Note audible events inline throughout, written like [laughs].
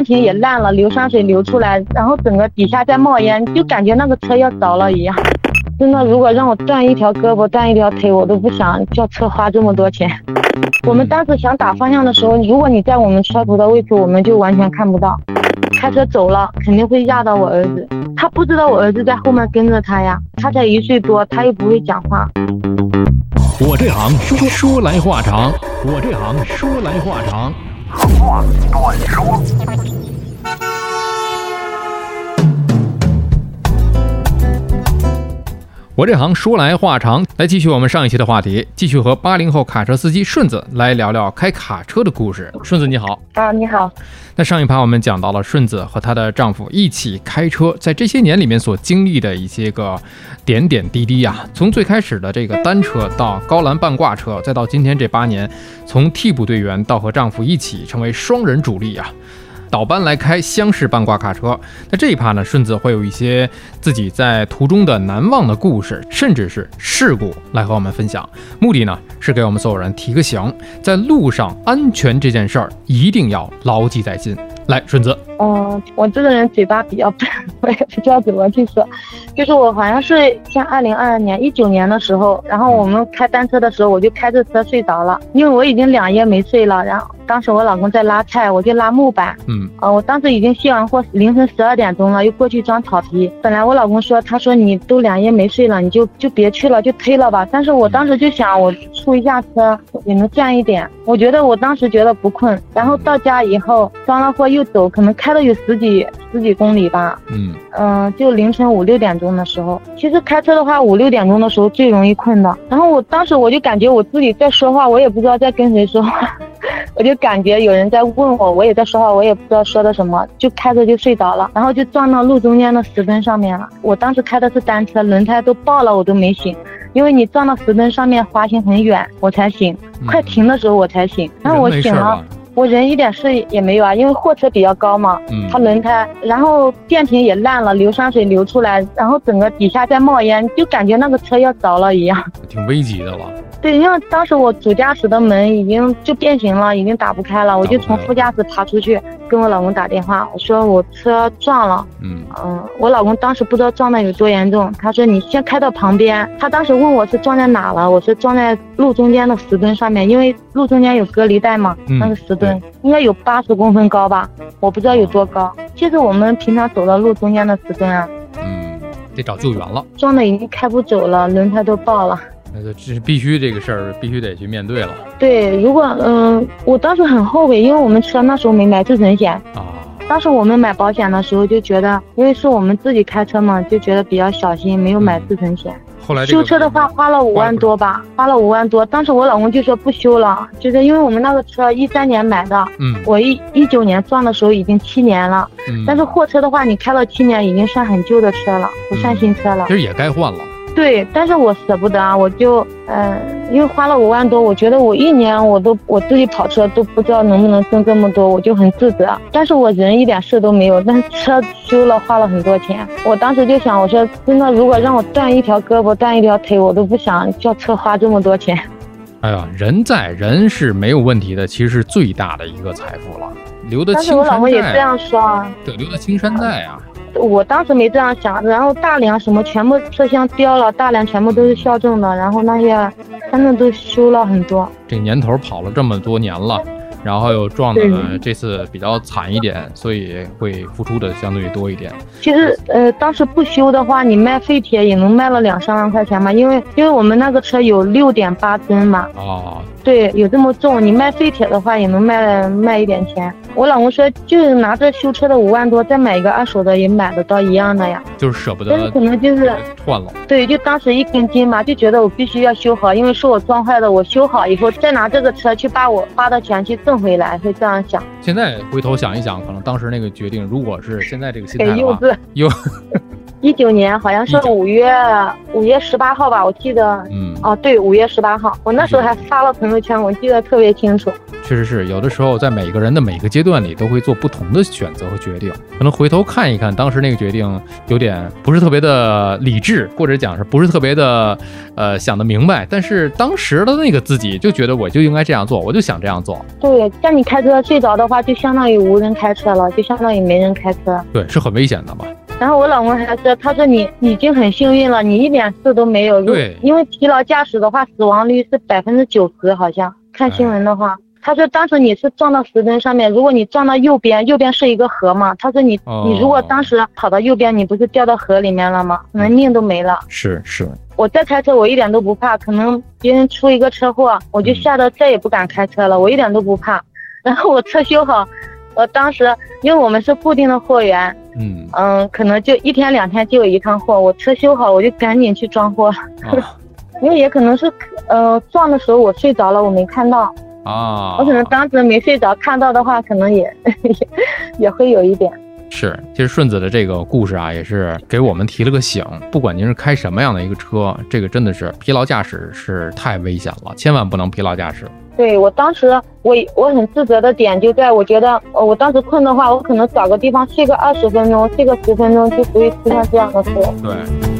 电瓶也烂了，硫酸水流出来，然后整个底下在冒烟，就感觉那个车要着了一样。真的，如果让我断一条胳膊、断一条腿，我都不想叫车花这么多钱。我们当时想打方向的时候，如果你在我们车头的位置，我们就完全看不到。开车走了，肯定会压到我儿子。他不知道我儿子在后面跟着他呀，他才一岁多，他又不会讲话。我这行说说来话长，我这行说来话长，长话短说。我这行说来话长，来继续我们上一期的话题，继续和八零后卡车司机顺子来聊聊开卡车的故事。顺子你好啊，你好。那上一趴我们讲到了顺子和她的丈夫一起开车，在这些年里面所经历的一些个点点滴滴呀，从最开始的这个单车到高栏半挂车，再到今天这八年，从替补队员到和丈夫一起成为双人主力啊。倒班来开厢式半挂卡车，那这一趴呢，顺子会有一些自己在途中的难忘的故事，甚至是事故来和我们分享。目的呢，是给我们所有人提个醒，在路上安全这件事儿一定要牢记在心。来，顺子。嗯，我这个人嘴巴比较笨，我也不知道怎么去说。就是我好像是像二零二二年一九年的时候，然后我们开单车的时候，我就开着车睡着了，因为我已经两夜没睡了。然后当时我老公在拉菜，我就拉木板。嗯。呃，我当时已经卸完货，凌晨十二点钟了，又过去装草皮。本来我老公说，他说你都两夜没睡了，你就就别去了，就推了吧。但是我当时就想，我出一下车也能赚一点。我觉得我当时觉得不困，然后到家以后装了货又走，可能开了有十几十几公里吧。嗯嗯，就凌晨五六点钟的时候，其实开车的话五六点钟的时候最容易困的。然后我当时我就感觉我自己在说话，我也不知道在跟谁说话，我就感觉有人在问我，我也在说话，我也不知道说的什么，就开着就睡着了，然后就撞到路中间的石墩上面了。我当时开的是单车，轮胎都爆了，我都没醒。因为你撞到石墩上面，滑行很远，我才醒。快停的时候我才醒，然后我醒了，我人一点事也没有啊，因为货车比较高嘛，它轮胎，然后电瓶也烂了，硫酸水流出来，然后整个底下在冒烟，就感觉那个车要着了一样，挺危急的了。对，因为当时我主驾驶的门已经就变形了，已经打不开了，我就从副驾驶爬出去，跟我老公打电话，我说我车撞了。嗯嗯，我老公当时不知道撞的有多严重，他说你先开到旁边。他当时问我是撞在哪了，我说撞在路中间的石墩上面，因为路中间有隔离带嘛，那个石墩应该有八十公分高吧，我不知道有多高。就是我们平常走的路中间的石墩啊，嗯，得找救援了。撞的已经开不走了，轮胎都爆了。那就这是必须这个事儿，必须得去面对了。对，如果嗯，我当时很后悔，因为我们车那时候没买自损险啊。当时我们买保险的时候就觉得，因为是我们自己开车嘛，就觉得比较小心，没有买自损险。后来修车的话花了五万多吧，花了五万多。当时我老公就说不修了，就是因为我们那个车一三年买的，嗯，我一一九年撞的时候已经七年了，嗯，但是货车的话你开了七年已经算很旧的车了，不算新车了。其实也该换了。对，但是我舍不得啊，我就，嗯，因为花了五万多，我觉得我一年我都我自己跑车都不知道能不能挣这么多，我就很自责。但是我人一点事都没有，但是车修了花了很多钱。我当时就想，我说真的，如果让我断一条胳膊断一条腿，我都不想叫车花这么多钱。哎呀，人在人是没有问题的，其实是最大的一个财富了，留得青山在。但是我老公也这样说啊，对，留得青山在啊。我当时没这样想，然后大梁什么全部车厢掉了，大梁全部都是校正的，然后那些反正都修了很多。这年头跑了这么多年了。然后又撞的这次比较惨一点，所以会付出的相对多一点。其实，呃，当时不修的话，你卖废铁也能卖了两三万块钱嘛，因为因为我们那个车有六点八吨嘛。哦。对，有这么重，你卖废铁的话也能卖卖一点钱。我老公说，就是拿着修车的五万多，再买一个二手的也买得到一样的呀。就是舍不得。但是可能就是换了。对，就当时一根筋嘛，就觉得我必须要修好，因为是我撞坏的，我修好以后再拿这个车去把我花的钱去。挣回来会这样想。现在回头想一想，可能当时那个决定，如果是现在这个心态的话，幼。一九年好像是五月五月十八号吧，我记得，嗯，哦，对，五月十八号，我那时候还发了朋友圈，我记得特别清楚。确实是，有的时候在每个人的每个阶段里，都会做不同的选择和决定。可能回头看一看，当时那个决定有点不是特别的理智，或者讲是不是特别的呃想得明白。但是当时的那个自己就觉得我就应该这样做，我就想这样做。对，像你开车睡着的话，就相当于无人开车了，就相当于没人开车。对，是很危险的嘛。然后我老公还说，他说你已经很幸运了，你一点事都没有。对，因为疲劳驾驶的话，死亡率是百分之九十，好像看新闻的话。他说当时你是撞到石墩上面，如果你撞到右边，右边是一个河嘛。他说你你如果当时跑到右边，你不是掉到河里面了吗？可能命都没了。是是。我再开车，我一点都不怕。可能别人出一个车祸，我就吓得再也不敢开车了。我一点都不怕。然后我车修好。我当时，因为我们是固定的货源，嗯嗯，可能就一天两天就有一趟货。我车修好，我就赶紧去装货，[laughs] 因为也可能是，呃，撞的时候我睡着了，我没看到啊。我可能当时没睡着，看到的话，可能也 [laughs] 也也会有一点。是，其实顺子的这个故事啊，也是给我们提了个醒。不管您是开什么样的一个车，这个真的是疲劳驾驶是太危险了，千万不能疲劳驾驶。对我当时，我我很自责的点就在我觉得，呃，我当时困的话，我可能找个地方睡个二十分钟，睡个十分钟就不会出现这样的事。对。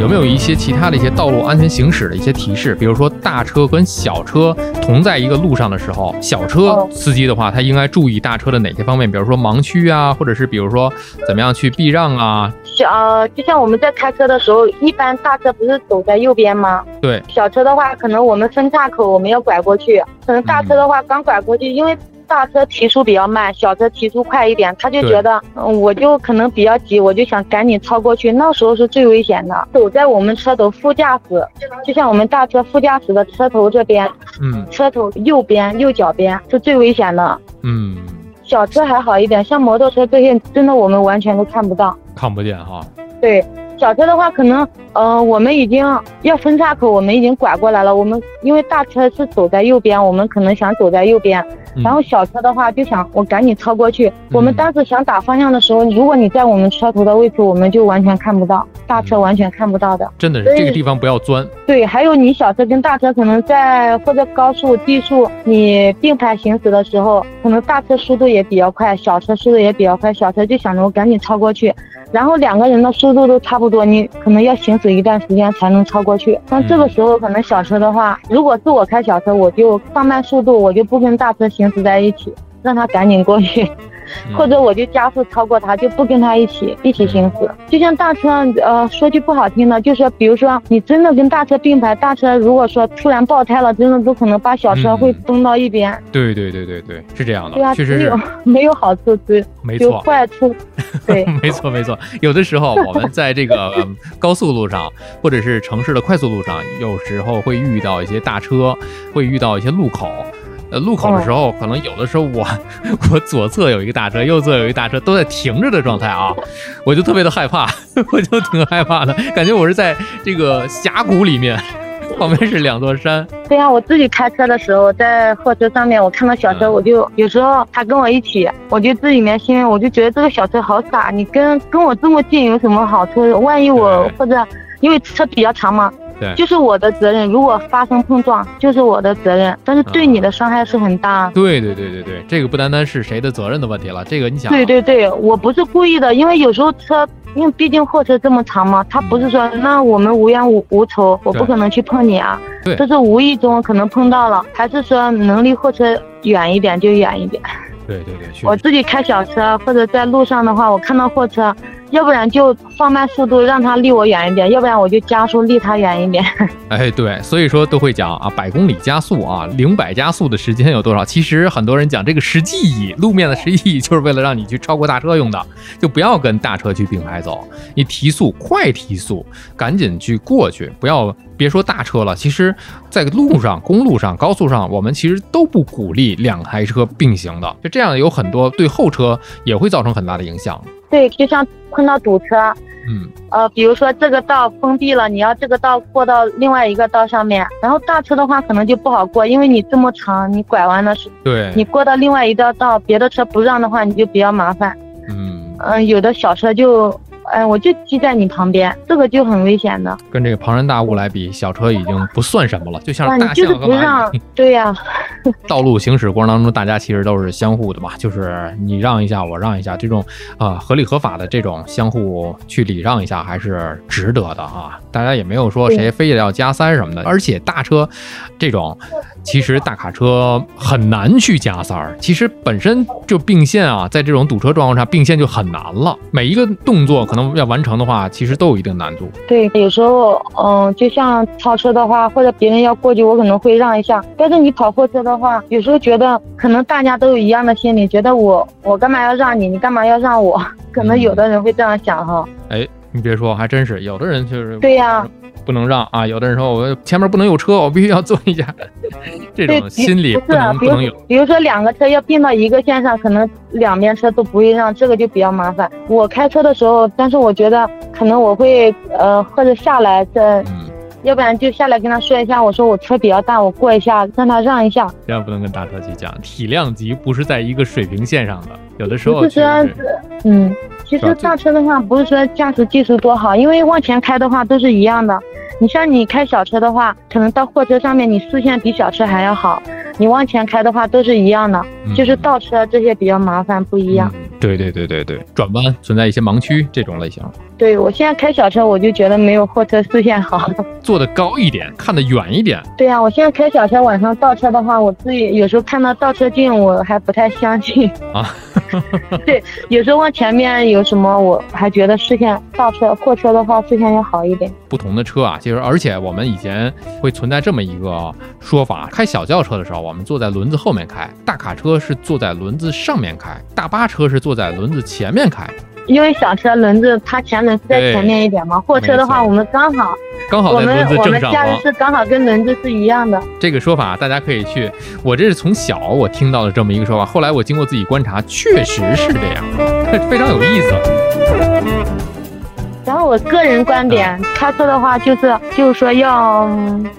有没有一些其他的一些道路安全行驶的一些提示？比如说大车跟小车同在一个路上的时候，小车司机的话，他应该注意大车的哪些方面？比如说盲区啊，或者是比如说怎么样去避让啊？小就像我们在开车的时候，一般大车不是走在右边吗？对。小车的话，可能我们分岔口我们要拐过去，可能大车的话刚拐过去，因为。大车提速比较慢，小车提速快一点，他就觉得，嗯，我就可能比较急，我就想赶紧超过去，那时候是最危险的。走在我们车头副驾驶，就像我们大车副驾驶的车头这边，嗯，车头右边右脚边是最危险的。嗯，小车还好一点，像摩托车这些，真的我们完全都看不到，看不见哈。对，小车的话，可能，嗯，我们已经要分岔口，我们已经拐过来了。我们因为大车是走在右边，我们可能想走在右边。然后小车的话就想我赶紧超过去。我们当时想打方向的时候，如果你在我们车头的位置，我们就完全看不到，大车完全看不到的。真的是这个地方不要钻。对，还有你小车跟大车可能在或者高速、低速，你并排行驶的时候，可能大车速度也比较快，小车速度也比较快，小车就想着我赶紧超过去。然后两个人的速度都差不多，你可能要行驶一段时间才能超过去。那这个时候可能小车的话，如果是我开小车，我就放慢速度，我就不跟大车行驶在一起，让他赶紧过去。或者我就加速超过他，就不跟他一起一起行驶。就像大车，呃，说句不好听的，就是比如说你真的跟大车并排，大车如果说突然爆胎了，真的都可能把小车会崩到一边。对对对对对，是这样的。对啊，确实没有没有好处，只有坏处。对，[laughs] 没错没错。有的时候我们在这个 [laughs] 高速路上，或者是城市的快速路上，有时候会遇到一些大车，会遇到一些路口。呃，路口的时候，可能有的时候我我左侧有一个大车，右侧有一个大车，都在停着的状态啊，我就特别的害怕，[laughs] 我就挺害怕的，感觉我是在这个峡谷里面，旁边是两座山。对呀，我自己开车的时候，在货车上面，我看到小车，我就有时候他跟我一起，我就自里面心里我就觉得这个小车好傻，你跟跟我这么近有什么好处？万一我或者因为车比较长嘛。就是我的责任，如果发生碰撞，就是我的责任，但是对你的伤害是很大。对对对对对，这个不单单是谁的责任的问题了，这个你想。对对对，我不是故意的，因为有时候车，因为毕竟货车这么长嘛，他不是说那我们无冤无无仇，我不可能去碰你啊。对。这是无意中可能碰到了，还是说能离货车远一点就远一点。对对对，我自己开小车或者在路上的话，我看到货车。要不然就放慢速度，让它离我远一点；要不然我就加速，离它远一点。[laughs] 哎，对，所以说都会讲啊，百公里加速啊，零百加速的时间有多少？其实很多人讲这个实际意义，路面的实际意义就是为了让你去超过大车用的，就不要跟大车去并排走，你提速快提速，赶紧去过去，不要别说大车了。其实，在路上、公路上、高速上，我们其实都不鼓励两台车并行的，就这样有很多对后车也会造成很大的影响。对，就像碰到堵车，嗯，呃，比如说这个道封闭了，你要这个道过到另外一个道上面，然后大车的话可能就不好过，因为你这么长，你拐弯的是，对，你过到另外一道道，别的车不让的话，你就比较麻烦，嗯，嗯，有的小车就。哎，我就骑在你旁边，这个就很危险的。跟这个庞然大物来比，小车已经不算什么了，就像是大象和马。[laughs] 对呀。[laughs] 道路行驶过程当中，大家其实都是相互的嘛，就是你让一下，我让一下，这种啊合理合法的这种相互去礼让一下，还是值得的啊。大家也没有说谁非得要加塞什么的，而且大车这种，其实大卡车很难去加塞儿。其实本身就并线啊，在这种堵车状况下并线就很难了。每一个动作可能要完成的话，其实都有一定难度。对，有时候嗯，就像超车的话，或者别人要过去，我可能会让一下。但是你跑货车的话，有时候觉得可能大家都有一样的心理，觉得我 [laughs] 我干嘛要让你，你干嘛要让我？可能有的人会这样想哈。哎。你别说，还真是有的人就是对呀，不能让啊。有的人说我前面不能有车，我必须要坐一下，[laughs] 这种心理不能不能有。比如说两个车要并到一个线上，可能两边车都不会让，这个就比较麻烦。我开车的时候，但是我觉得可能我会呃或者下来再。要不然就下来跟他说一下，我说我车比较大，我过一下，让他让一下。千万不能跟大车去讲，体量级不是在一个水平线上的，有的时候就是嗯，其实大车的话不是说驾驶技术多好，因为往前开的话都是一样的。你像你开小车的话，可能到货车上面你视线比小车还要好，你往前开的话都是一样的，就是倒车这些比较麻烦，不一样。对对对对对，转弯存在一些盲区这种类型。对我现在开小车，我就觉得没有货车视线好，[laughs] 坐的高一点，看得远一点。对呀，我现在开小车，晚上倒车的话，我自己有时候看到倒车镜，我还不太相信啊。[laughs] 对，有时候往前面有什么，我还觉得视线倒车货车的话视线要好一点。不同的车啊，其实而且我们以前会存在这么一个说法：开小轿车的时候，我们坐在轮子后面开；大卡车是坐在轮子上面开；大巴车是坐在轮子前面开。因为小车轮子它前轮是在前面一点嘛，货车的话我们刚好刚好在轮子正上方，是刚好跟轮子是一样的。这个说法大家可以去，我这是从小我听到的这么一个说法，后来我经过自己观察，确实是这样，非常有意思。然后我个人观点，开车的话就是就是说要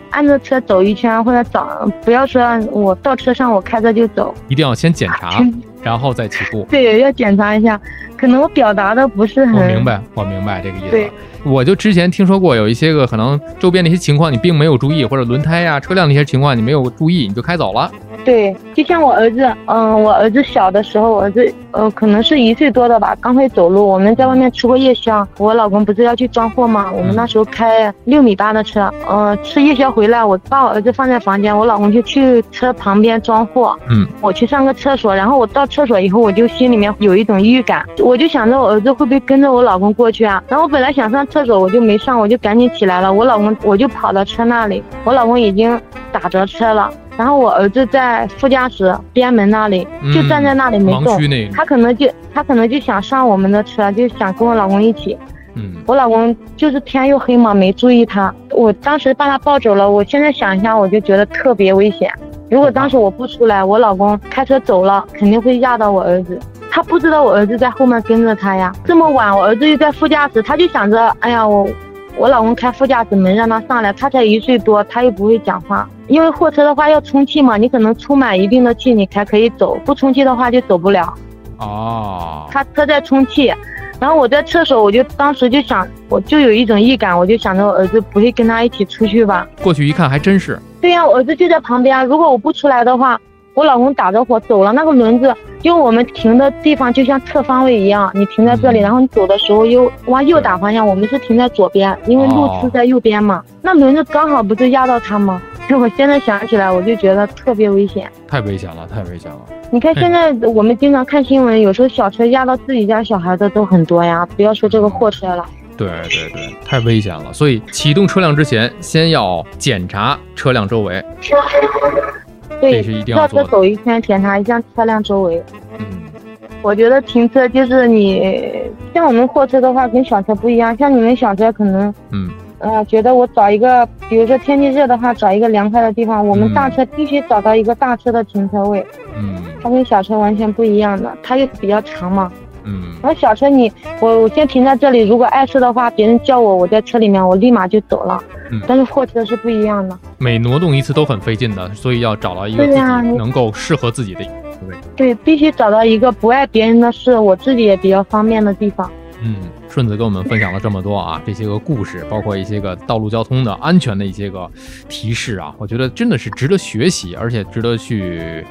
按着车走一圈，或者找不要说我到车上我开着就走，一定要先检查。[laughs] 然后再起步，对，要检查一下。可能我表达的不是很，我明白，我明白这个意思。对。我就之前听说过有一些个可能周边的一些情况你并没有注意，或者轮胎呀、车辆的一些情况你没有注意，你就开走了。对，就像我儿子，嗯，我儿子小的时候，我儿子呃可能是一岁多的吧，刚会走路。我们在外面吃过夜宵，我老公不是要去装货吗？我们那时候开六米八的车，呃，吃夜宵回来，我把我儿子放在房间，我老公就去车旁边装货。嗯，我去上个厕所，然后我到厕所以后，我就心里面有一种预感，我就想着我儿子会不会跟着我老公过去啊？然后我本来想上。厕所我就没上，我就赶紧起来了。我老公我就跑到车那里，我老公已经打着车了。然后我儿子在副驾驶边门那里，就站在那里没动。他可能就他可能就想上我们的车，就想跟我老公一起。嗯，我老公就是天又黑嘛，没注意他。我当时把他抱走了。我现在想一下，我就觉得特别危险。如果当时我不出来，我老公开车走了，肯定会压到我儿子。他不知道我儿子在后面跟着他呀。这么晚，我儿子又在副驾驶，他就想着，哎呀，我我老公开副驾驶门让他上来，他才一岁多，他又不会讲话。因为货车的话要充气嘛，你可能充满一定的气，你才可以走，不充气的话就走不了。哦。他车在充气，然后我在厕所，我就当时就想，我就有一种预感，我就想着我儿子不会跟他一起出去吧。过去一看，还真是。对呀，我儿子就在旁边，如果我不出来的话。我老公打着火走了，那个轮子，因为我们停的地方就像侧方位一样，你停在这里，然后你走的时候又往右打方向，我们是停在左边，因为路是在右边嘛。那轮子刚好不就压到他吗？我现在想起来，我就觉得特别危险，太危险了，太危险了。你看现在我们经常看新闻，有时候小车压到自己家小孩的都很多呀，不要说这个货车了。对对对，太危险了。所以启动车辆之前，先要检查车辆周围。对，绕车走一圈，检查一下车辆周围。嗯，我觉得停车就是你，像我们货车的话，跟小车不一样。像你们小车可能，嗯，呃，觉得我找一个，比如说天气热的话，找一个凉快的地方。我们大车必须找到一个大车的停车位。嗯，它跟小车完全不一样的，它又比较长嘛。嗯，然后小车你，我我先停在这里，如果碍事的话，别人叫我，我在车里面，我立马就走了。嗯，但是货车是不一样的，每挪动一次都很费劲的，所以要找到一个自己能够适合自己的位置。对，必须找到一个不碍别人的事，我自己也比较方便的地方。嗯，顺子跟我们分享了这么多啊，这些个故事，包括一些个道路交通的安全的一些个提示啊，我觉得真的是值得学习，而且值得去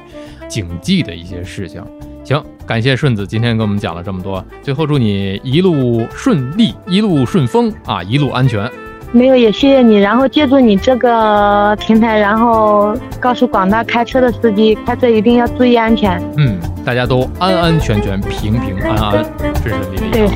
谨记的一些事情。行，感谢顺子今天跟我们讲了这么多，最后祝你一路顺利，一路顺风啊，一路安全。没有，也谢谢你。然后借助你这个平台，然后告诉广大开车的司机，开车一定要注意安全。嗯，大家都安安全全、平平安安、顺顺利利。对。